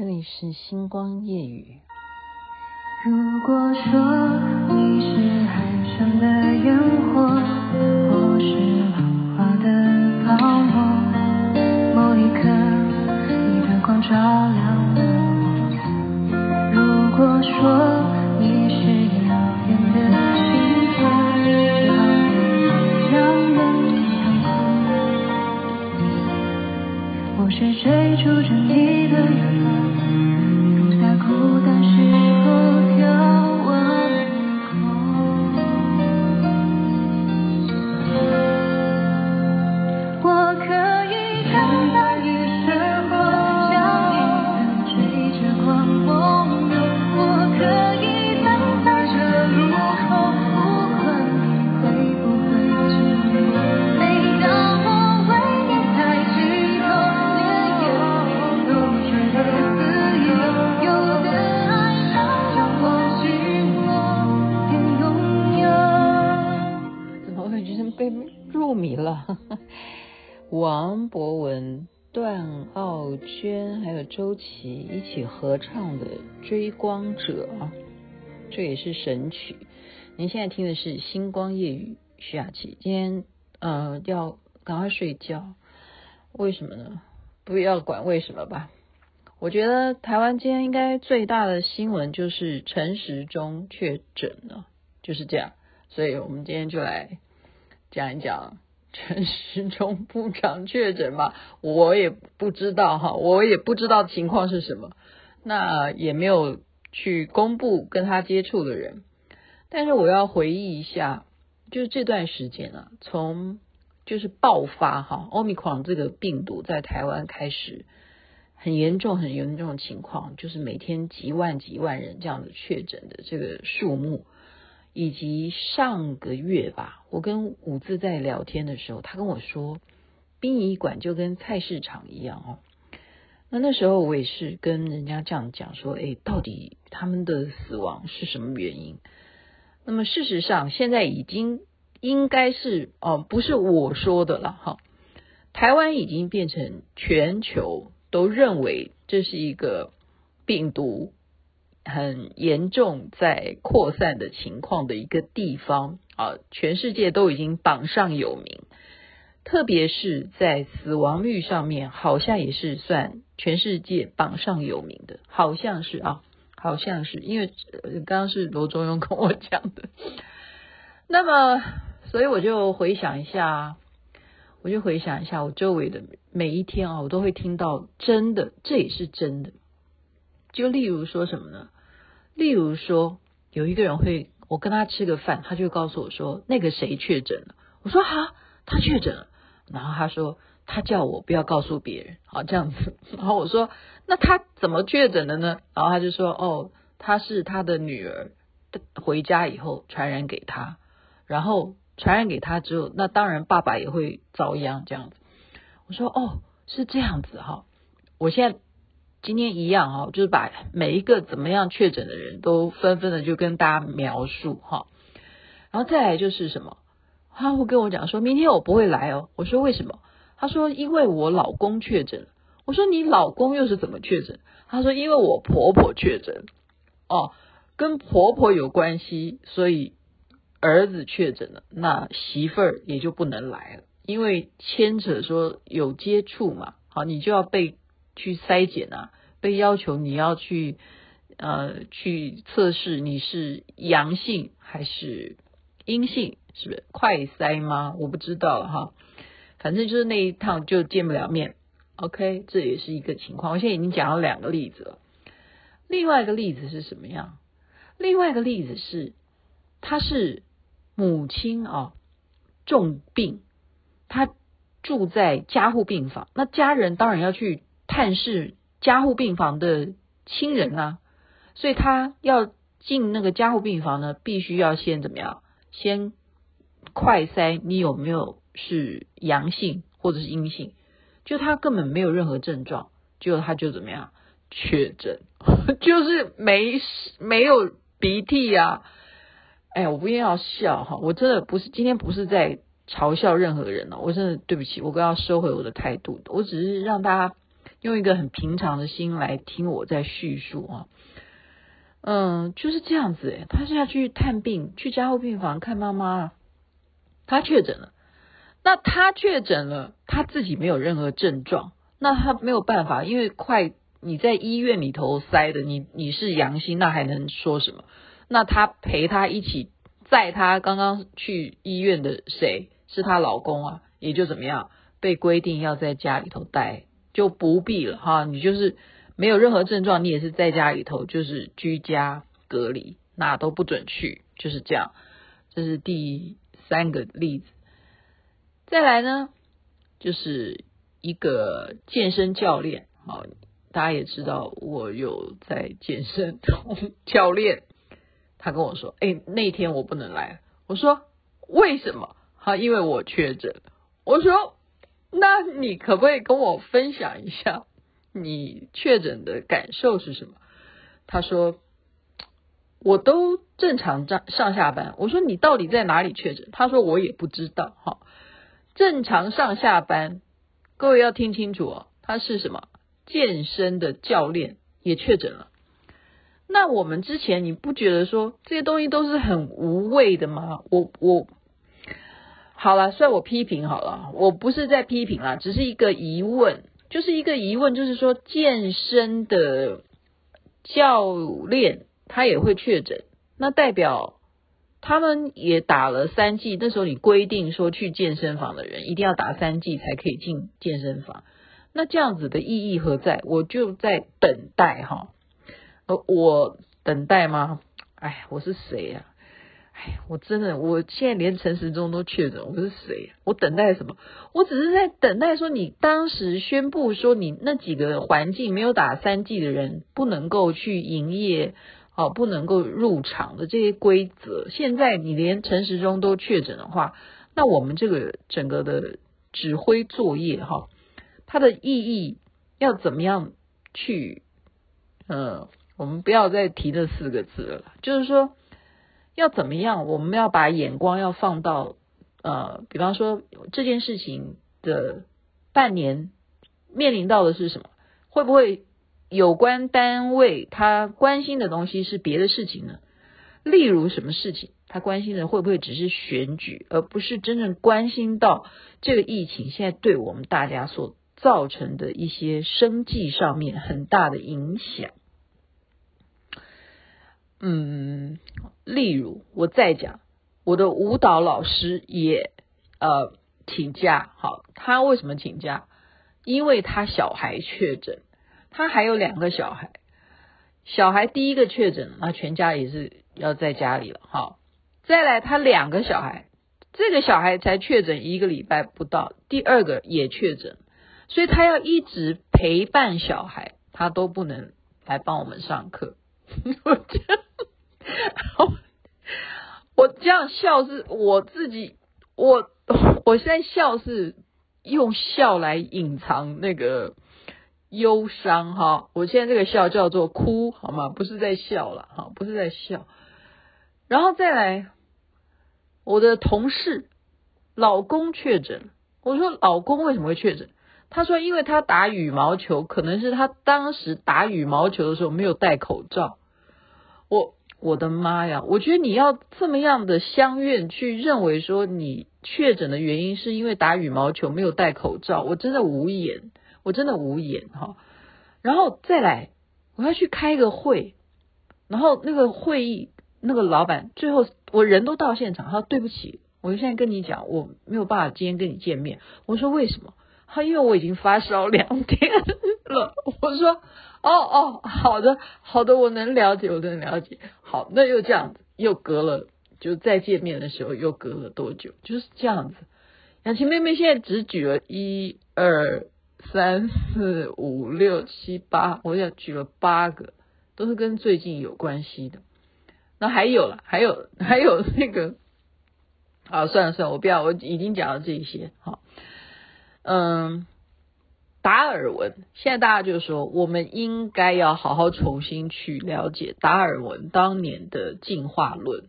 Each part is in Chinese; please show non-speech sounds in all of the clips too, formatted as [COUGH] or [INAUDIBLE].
这里是星光夜雨。如果说你是海上的烟火，我是浪花的泡沫，某一刻你的光照亮了我。如果说你是遥远的星河，照亮两人的相思，我是追逐着娟还有周琦一起合唱的《追光者》，这也是神曲。您现在听的是《星光夜雨》，徐雅琪。今天呃要赶快睡觉，为什么呢？不要管为什么吧。我觉得台湾今天应该最大的新闻就是陈时中确诊了，就是这样。所以我们今天就来讲一讲。陈时中部长确诊吗？我也不知道哈，我也不知道情况是什么，那也没有去公布跟他接触的人。但是我要回忆一下，就是这段时间啊，从就是爆发哈，Omicron 这个病毒在台湾开始很严重、很严重的情况，就是每天几万几万人这样子确诊的这个数目。以及上个月吧，我跟武字在聊天的时候，他跟我说，殡仪馆就跟菜市场一样哦。那那时候我也是跟人家这样讲说，诶，到底他们的死亡是什么原因？那么事实上，现在已经应该是哦，不是我说的了哈。台湾已经变成全球都认为这是一个病毒。很严重，在扩散的情况的一个地方啊，全世界都已经榜上有名，特别是在死亡率上面，好像也是算全世界榜上有名的，好像是啊，好像是，因为刚刚是罗中庸跟我讲的。[LAUGHS] 那么，所以我就回想一下，我就回想一下我周围的每一天啊，我都会听到真的，这也是真的。就例如说什么呢？例如说，有一个人会，我跟他吃个饭，他就告诉我说，那个谁确诊了。我说哈，他确诊了。然后他说，他叫我不要告诉别人，好这样子。[LAUGHS] 然后我说，那他怎么确诊的呢？然后他就说，哦，他是他的女儿回家以后传染给他，然后传染给他之后，那当然爸爸也会遭殃这样子。我说，哦，是这样子哈。我现在。今天一样哈，就是把每一个怎么样确诊的人都纷纷的就跟大家描述哈，然后再来就是什么，他会跟我讲说，明天我不会来哦。我说为什么？他说因为我老公确诊。我说你老公又是怎么确诊？他说因为我婆婆确诊。哦，跟婆婆有关系，所以儿子确诊了，那媳妇儿也就不能来了，因为牵扯说有接触嘛，好，你就要被。去筛检啊，被要求你要去呃去测试你是阳性还是阴性，是不是快筛吗？我不知道哈，反正就是那一趟就见不了面。OK，这也是一个情况。我现在已经讲了两个例子了，另外一个例子是什么样？另外一个例子是，他是母亲啊重病，他住在加护病房，那家人当然要去。探视加护病房的亲人啊，所以他要进那个加护病房呢，必须要先怎么样？先快筛你有没有是阳性或者是阴性？就他根本没有任何症状，就他就怎么样？确诊，[LAUGHS] 就是没没有鼻涕啊！哎，我不一定要笑哈，我真的不是今天不是在嘲笑任何人哦，我真的对不起，我刚要收回我的态度，我只是让大家。用一个很平常的心来听我在叙述啊。嗯，就是这样子诶，他是要去探病，去加护病房看妈妈，他确诊了。那他确诊了，他自己没有任何症状，那他没有办法，因为快你在医院里头塞的，你你是阳性，那还能说什么？那他陪他一起载他刚刚去医院的谁是她老公啊？也就怎么样被规定要在家里头待，就不必了哈，你就是。没有任何症状，你也是在家里头，就是居家隔离，哪都不准去，就是这样。这是第三个例子。再来呢，就是一个健身教练，好，大家也知道我有在健身，教练他跟我说，哎，那天我不能来。我说为什么？好，因为我确诊。我说，那你可不可以跟我分享一下？你确诊的感受是什么？他说：“我都正常上上下班。”我说：“你到底在哪里确诊？”他说：“我也不知道。”哈，正常上下班，各位要听清楚哦。他是什么？健身的教练也确诊了。那我们之前你不觉得说这些东西都是很无谓的吗？我我好了，算我批评好了，我不是在批评啦，只是一个疑问。就是一个疑问，就是说健身的教练他也会确诊，那代表他们也打了三剂。那时候你规定说去健身房的人一定要打三剂才可以进健身房，那这样子的意义何在？我就在等待哈，呃，我等待吗？哎，我是谁呀？我真的，我现在连陈时中都确诊，我是谁？我等待什么？我只是在等待说，你当时宣布说，你那几个环境没有打三剂的人不能够去营业，哦，不能够入场的这些规则。现在你连陈时中都确诊的话，那我们这个整个的指挥作业哈，它的意义要怎么样去？呃，我们不要再提这四个字了，就是说。要怎么样？我们要把眼光要放到呃，比方说这件事情的半年面临到的是什么？会不会有关单位他关心的东西是别的事情呢？例如什么事情？他关心的会不会只是选举，而不是真正关心到这个疫情现在对我们大家所造成的一些生计上面很大的影响？嗯，例如我再讲，我的舞蹈老师也呃请假，好，他为什么请假？因为他小孩确诊，他还有两个小孩，小孩第一个确诊，那全家也是要在家里了，好，再来他两个小孩，这个小孩才确诊一个礼拜不到，第二个也确诊，所以他要一直陪伴小孩，他都不能来帮我们上课。我这样，[LAUGHS] 我这样笑是我自己，我我现在笑是用笑来隐藏那个忧伤哈。我现在这个笑叫做哭好吗？不是在笑了哈，不是在笑。然后再来，我的同事老公确诊，我说老公为什么会确诊？他说因为他打羽毛球，可能是他当时打羽毛球的时候没有戴口罩。我我的妈呀！我觉得你要这么样的相愿去认为说你确诊的原因是因为打羽毛球没有戴口罩，我真的无言，我真的无言哈。然后再来，我要去开个会，然后那个会议那个老板最后我人都到现场，他说对不起，我现在跟你讲我没有办法今天跟你见面。我说为什么？他因为我已经发烧两天了。我说。哦哦，好的好的，我能了解，我能了解。好，那又这样子，又隔了，就再见面的时候又隔了多久？就是这样子。雅琪妹妹现在只举了一二三四五六七八，我想举了八个，都是跟最近有关系的。那还有了，还有还有那个，啊，算了算了，我不要，我已经讲了这些。好，嗯。达尔文，现在大家就说，我们应该要好好重新去了解达尔文当年的进化论。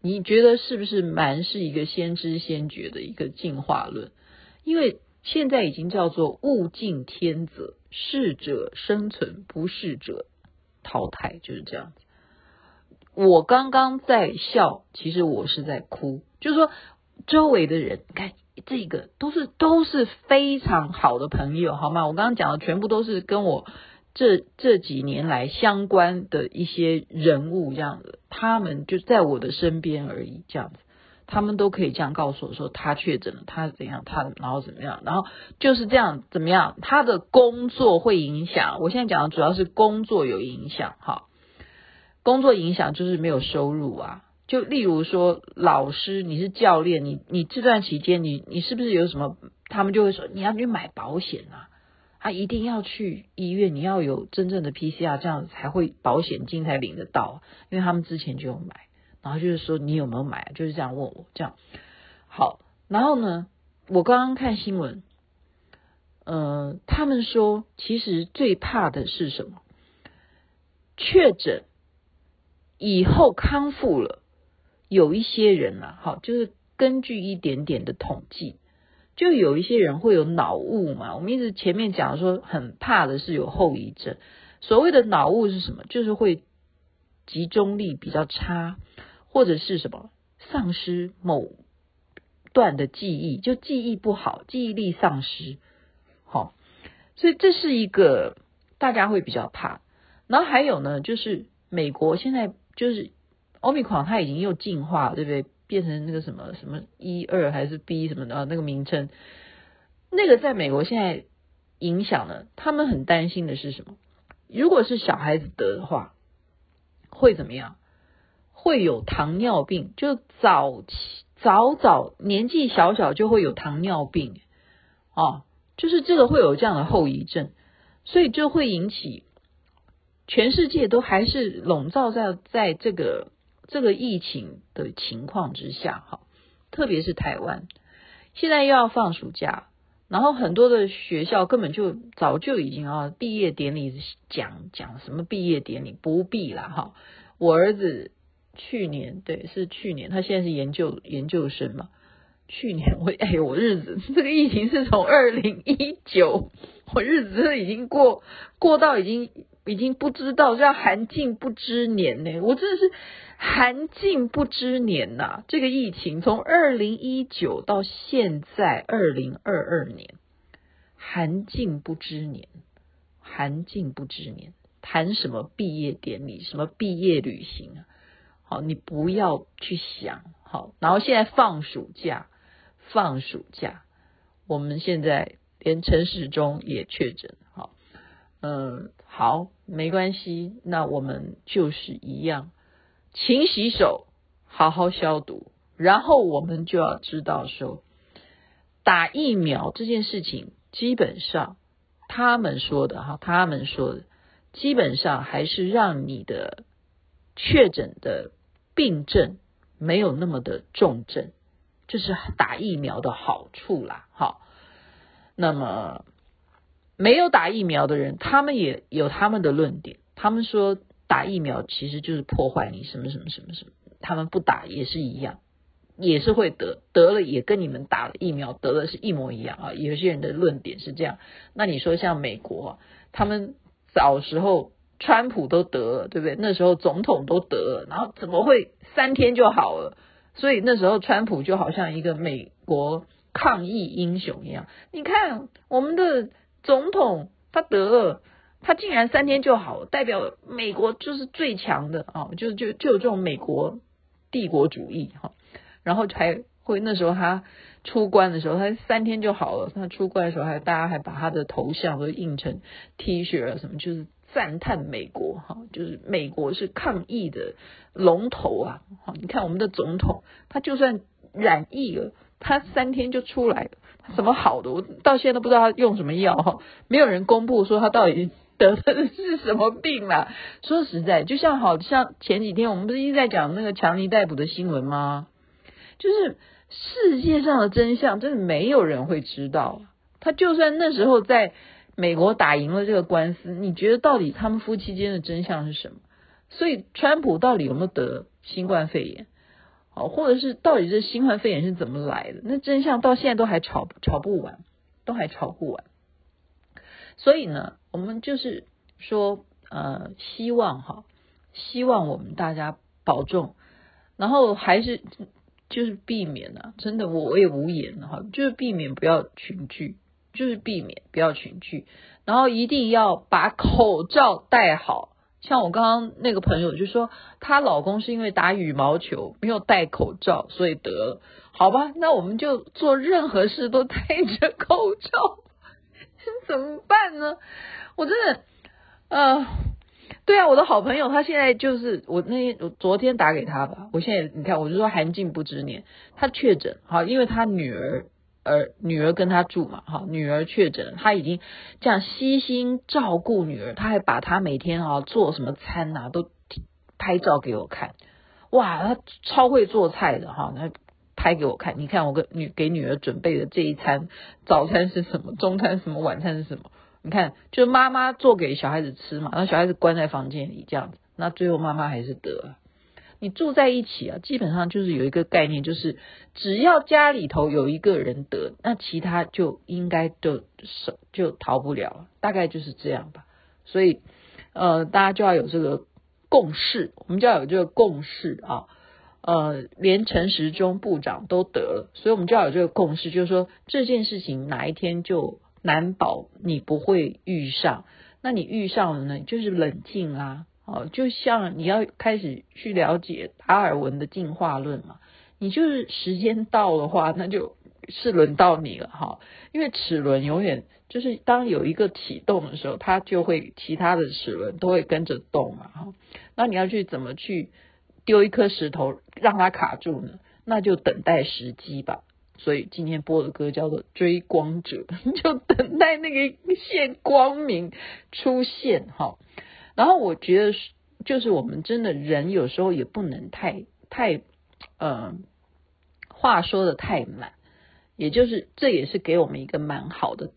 你觉得是不是蛮是一个先知先觉的一个进化论？因为现在已经叫做物竞天择，适者生存，不适者淘汰，就是这样子。我刚刚在笑，其实我是在哭，就是说周围的人，你看这个都是都是非常好的朋友，好吗？我刚刚讲的全部都是跟我这这几年来相关的一些人物，这样子，他们就在我的身边而已，这样子。他们都可以这样告诉我说，他确诊了，他怎样，他然后怎么样，然后就是这样怎么样，他的工作会影响。我现在讲的主要是工作有影响，哈，工作影响就是没有收入啊。就例如说，老师，你是教练，你你这段期间，你你是不是有什么？他们就会说，你要去买保险啊，他一定要去医院，你要有真正的 PCR，这样才会保险金才领得到，因为他们之前就有买。然后就是说你有没有买？就是这样问我这样。好，然后呢，我刚刚看新闻，呃，他们说其实最怕的是什么？确诊以后康复了，有一些人啊，好，就是根据一点点的统计，就有一些人会有脑雾嘛。我们一直前面讲说，很怕的是有后遗症。所谓的脑雾是什么？就是会集中力比较差。或者是什么丧失某段的记忆，就记忆不好，记忆力丧失，好，所以这是一个大家会比较怕。然后还有呢，就是美国现在就是 Omicron 它已经又进化，对不对？变成那个什么什么一二还是 B 什么的那个名称，那个在美国现在影响了，他们很担心的是什么？如果是小孩子得的话，会怎么样？会有糖尿病，就早期早早年纪小小就会有糖尿病，哦，就是这个会有这样的后遗症，所以就会引起全世界都还是笼罩在在这个这个疫情的情况之下，哈，特别是台湾，现在又要放暑假，然后很多的学校根本就早就已经啊毕业典礼讲讲什么毕业典礼不必了哈，我儿子。去年对，是去年，他现在是研究研究生嘛。去年我 [LAUGHS] 哎，我日子这个疫情是从二零一九，我日子已经过过到已经已经不知道叫寒尽不知年呢。我真的是寒尽不知年呐、啊！这个疫情从二零一九到现在二零二二年，寒尽不知年，寒尽不知年，谈什么毕业典礼，什么毕业旅行啊？好，你不要去想好。然后现在放暑假，放暑假，我们现在连陈时中也确诊。好，嗯，好，没关系。那我们就是一样，勤洗手，好好消毒。然后我们就要知道说，打疫苗这件事情，基本上他们说的哈，他们说的，基本上还是让你的确诊的。病症没有那么的重症，这是打疫苗的好处啦。好，那么没有打疫苗的人，他们也有他们的论点。他们说打疫苗其实就是破坏你什么什么什么什么，他们不打也是一样，也是会得，得了也跟你们打了疫苗得的是一模一样啊。有些人的论点是这样。那你说像美国，他们早时候。川普都得了，对不对？那时候总统都得了，然后怎么会三天就好了？所以那时候川普就好像一个美国抗疫英雄一样。你看我们的总统他得了，他竟然三天就好，代表美国就是最强的啊！就就就有这种美国帝国主义哈。然后才会那时候他出关的时候，他三天就好了。他出关的时候还大家还把他的头像都印成 T 恤啊什么，就是。赞叹美国哈，就是美国是抗疫的龙头啊！好，你看我们的总统，他就算染疫了，他三天就出来了，什么好的？我到现在都不知道他用什么药哈，没有人公布说他到底得的是什么病啦。[LAUGHS] 说实在，就像好像前几天我们不是一直在讲那个强尼逮捕的新闻吗？就是世界上的真相，真的没有人会知道。他就算那时候在。美国打赢了这个官司，你觉得到底他们夫妻间的真相是什么？所以，川普到底有没有得新冠肺炎？哦，或者是到底这新冠肺炎是怎么来的？那真相到现在都还吵吵不完，都还吵不完。所以呢，我们就是说，呃，希望哈，希望我们大家保重，然后还是就是避免啊，真的我我也无言了哈，就是避免不要群聚，就是避免不要群聚，然后一定要把口罩戴好。像我刚刚那个朋友就说，她老公是因为打羽毛球没有戴口罩，所以得了。好吧，那我们就做任何事都戴着口罩，怎么办呢？我真的，呃，对啊，我的好朋友他现在就是我那天我昨天打给他吧，我现在你看我就说寒尽不知年，他确诊，好，因为他女儿。儿女儿跟他住嘛，哈，女儿确诊，他已经这样悉心照顾女儿，他还把他每天哈做什么餐呐、啊、都拍照给我看，哇，他超会做菜的哈，他拍给我看，你看我跟女给女儿准备的这一餐，早餐是什么，[LAUGHS] 中餐什么，晚餐是什么？你看，就是妈妈做给小孩子吃嘛，然后小孩子关在房间里这样子，那最后妈妈还是得了。你住在一起啊，基本上就是有一个概念，就是只要家里头有一个人得，那其他就应该就就逃不了了，大概就是这样吧。所以，呃，大家就要有这个共识，我们就要有这个共识啊。呃，连陈时中部长都得了，所以我们就要有这个共识，就是说这件事情哪一天就难保你不会遇上，那你遇上了呢，就是冷静啊。哦，就像你要开始去了解达尔文的进化论嘛，你就是时间到的话，那就是轮到你了哈。因为齿轮永远就是当有一个启动的时候，它就会其他的齿轮都会跟着动嘛哈。那你要去怎么去丢一颗石头让它卡住呢？那就等待时机吧。所以今天播的歌叫做《追光者》，[LAUGHS] 就等待那个一线光明出现哈。然后我觉得是，就是我们真的人有时候也不能太太，呃，话说得太满，也就是这也是给我们一个蛮好的，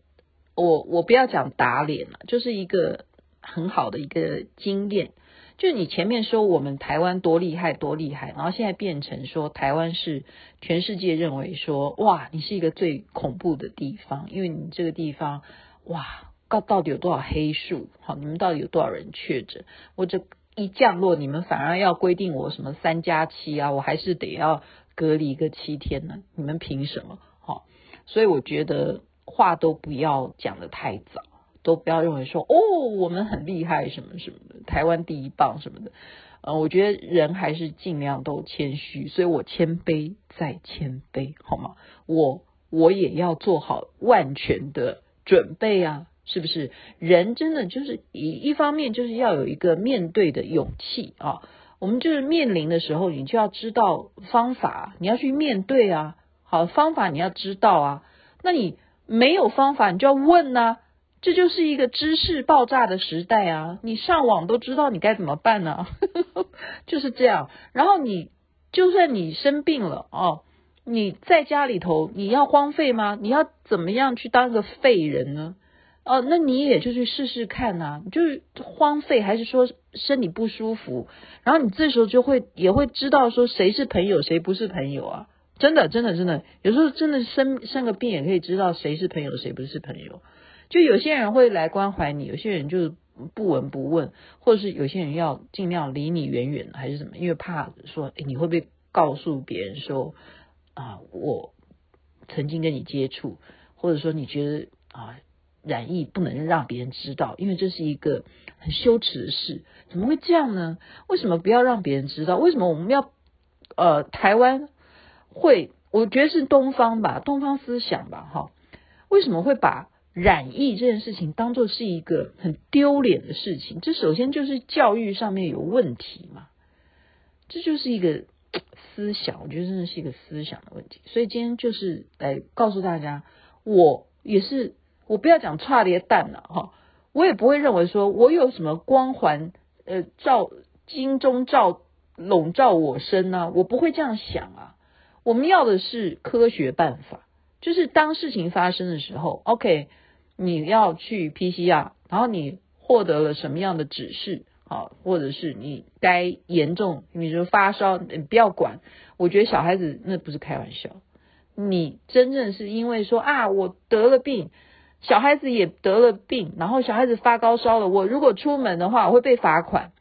我我不要讲打脸了，就是一个很好的一个经验。就你前面说我们台湾多厉害多厉害，然后现在变成说台湾是全世界认为说，哇，你是一个最恐怖的地方，因为你这个地方，哇。到到底有多少黑数？好，你们到底有多少人确诊？我这一降落，你们反而要规定我什么三加七啊？我还是得要隔离个七天呢？你们凭什么？好，所以我觉得话都不要讲得太早，都不要认为说哦，我们很厉害什么什么的，台湾第一棒什么的。呃，我觉得人还是尽量都谦虚，所以我谦卑再谦卑，好吗？我我也要做好万全的准备啊。是不是人真的就是一一方面就是要有一个面对的勇气啊？我们就是面临的时候，你就要知道方法，你要去面对啊。好，方法你要知道啊。那你没有方法，你就要问啊。这就是一个知识爆炸的时代啊！你上网都知道你该怎么办呢？[LAUGHS] 就是这样。然后你就算你生病了哦，你在家里头你要荒废吗？你要怎么样去当个废人呢？哦，那你也就去试试看呐，就是荒废还是说身体不舒服，然后你这时候就会也会知道说谁是朋友谁不是朋友啊，真的真的真的，有时候真的生生个病也可以知道谁是朋友谁不是朋友，就有些人会来关怀你，有些人就不闻不问，或者是有些人要尽量离你远远的还是什么，因为怕说诶你会不会告诉别人说啊我曾经跟你接触，或者说你觉得啊。染疫不能让别人知道，因为这是一个很羞耻的事。怎么会这样呢？为什么不要让别人知道？为什么我们要呃台湾会？我觉得是东方吧，东方思想吧，哈。为什么会把染疫这件事情当作是一个很丢脸的事情？这首先就是教育上面有问题嘛。这就是一个思想，我觉得真的是一个思想的问题。所以今天就是来告诉大家，我也是。我不要讲差别蛋了哈，我也不会认为说我有什么光环，呃，照金钟罩笼罩我身呢、啊，我不会这样想啊。我们要的是科学办法，就是当事情发生的时候，OK，你要去 PCR，然后你获得了什么样的指示，好，或者是你该严重，你说发烧，你不要管。我觉得小孩子那不是开玩笑，你真正是因为说啊，我得了病。小孩子也得了病，然后小孩子发高烧了，我如果出门的话，我会被罚款。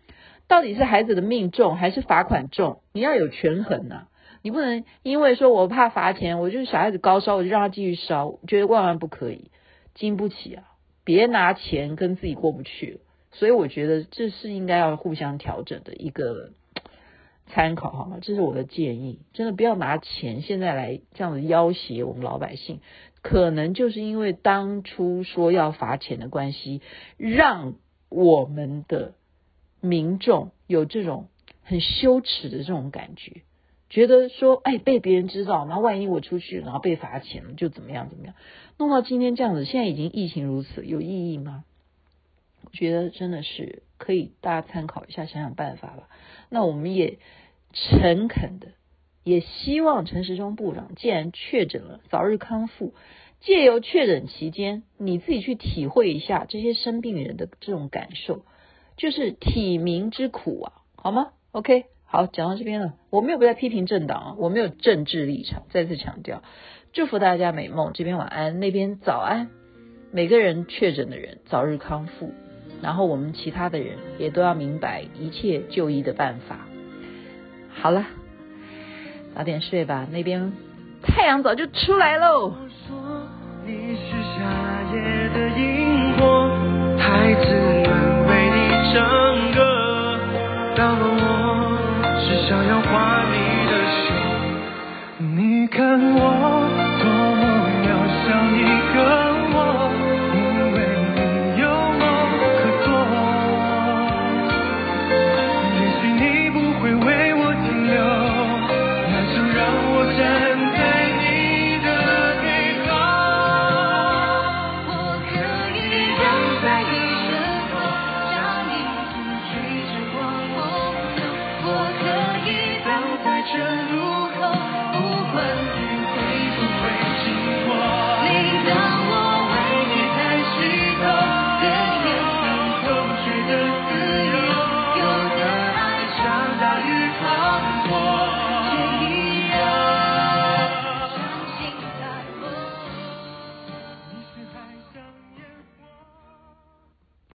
到底是孩子的命重还是罚款重？你要有权衡呐、啊，你不能因为说我怕罚钱，我就是小孩子高烧，我就让他继续烧，觉得万万不可以，经不起啊！别拿钱跟自己过不去。所以我觉得这是应该要互相调整的一个参考，好吗？这是我的建议，真的不要拿钱现在来这样子要挟我们老百姓。可能就是因为当初说要罚钱的关系，让我们的民众有这种很羞耻的这种感觉，觉得说，哎，被别人知道，然后万一我出去，然后被罚钱了，就怎么样怎么样，弄到今天这样子，现在已经疫情如此，有意义吗？我觉得真的是可以大家参考一下，想想办法吧。那我们也诚恳的，也希望陈时中部长既然确诊了，早日康复。借由确诊期间，你自己去体会一下这些生病人的这种感受，就是体民之苦啊，好吗？OK，好，讲到这边了，我没有在批评政党啊，我没有政治立场，再次强调，祝福大家美梦，这边晚安，那边早安，每个人确诊的人早日康复。然后我们其他的人也都要明白一切就医的办法。好了，早点睡吧，那边太阳早就出来喽。你是夏夜的萤火，孩子们为你唱歌。到了我，只想要画你的手。你看我。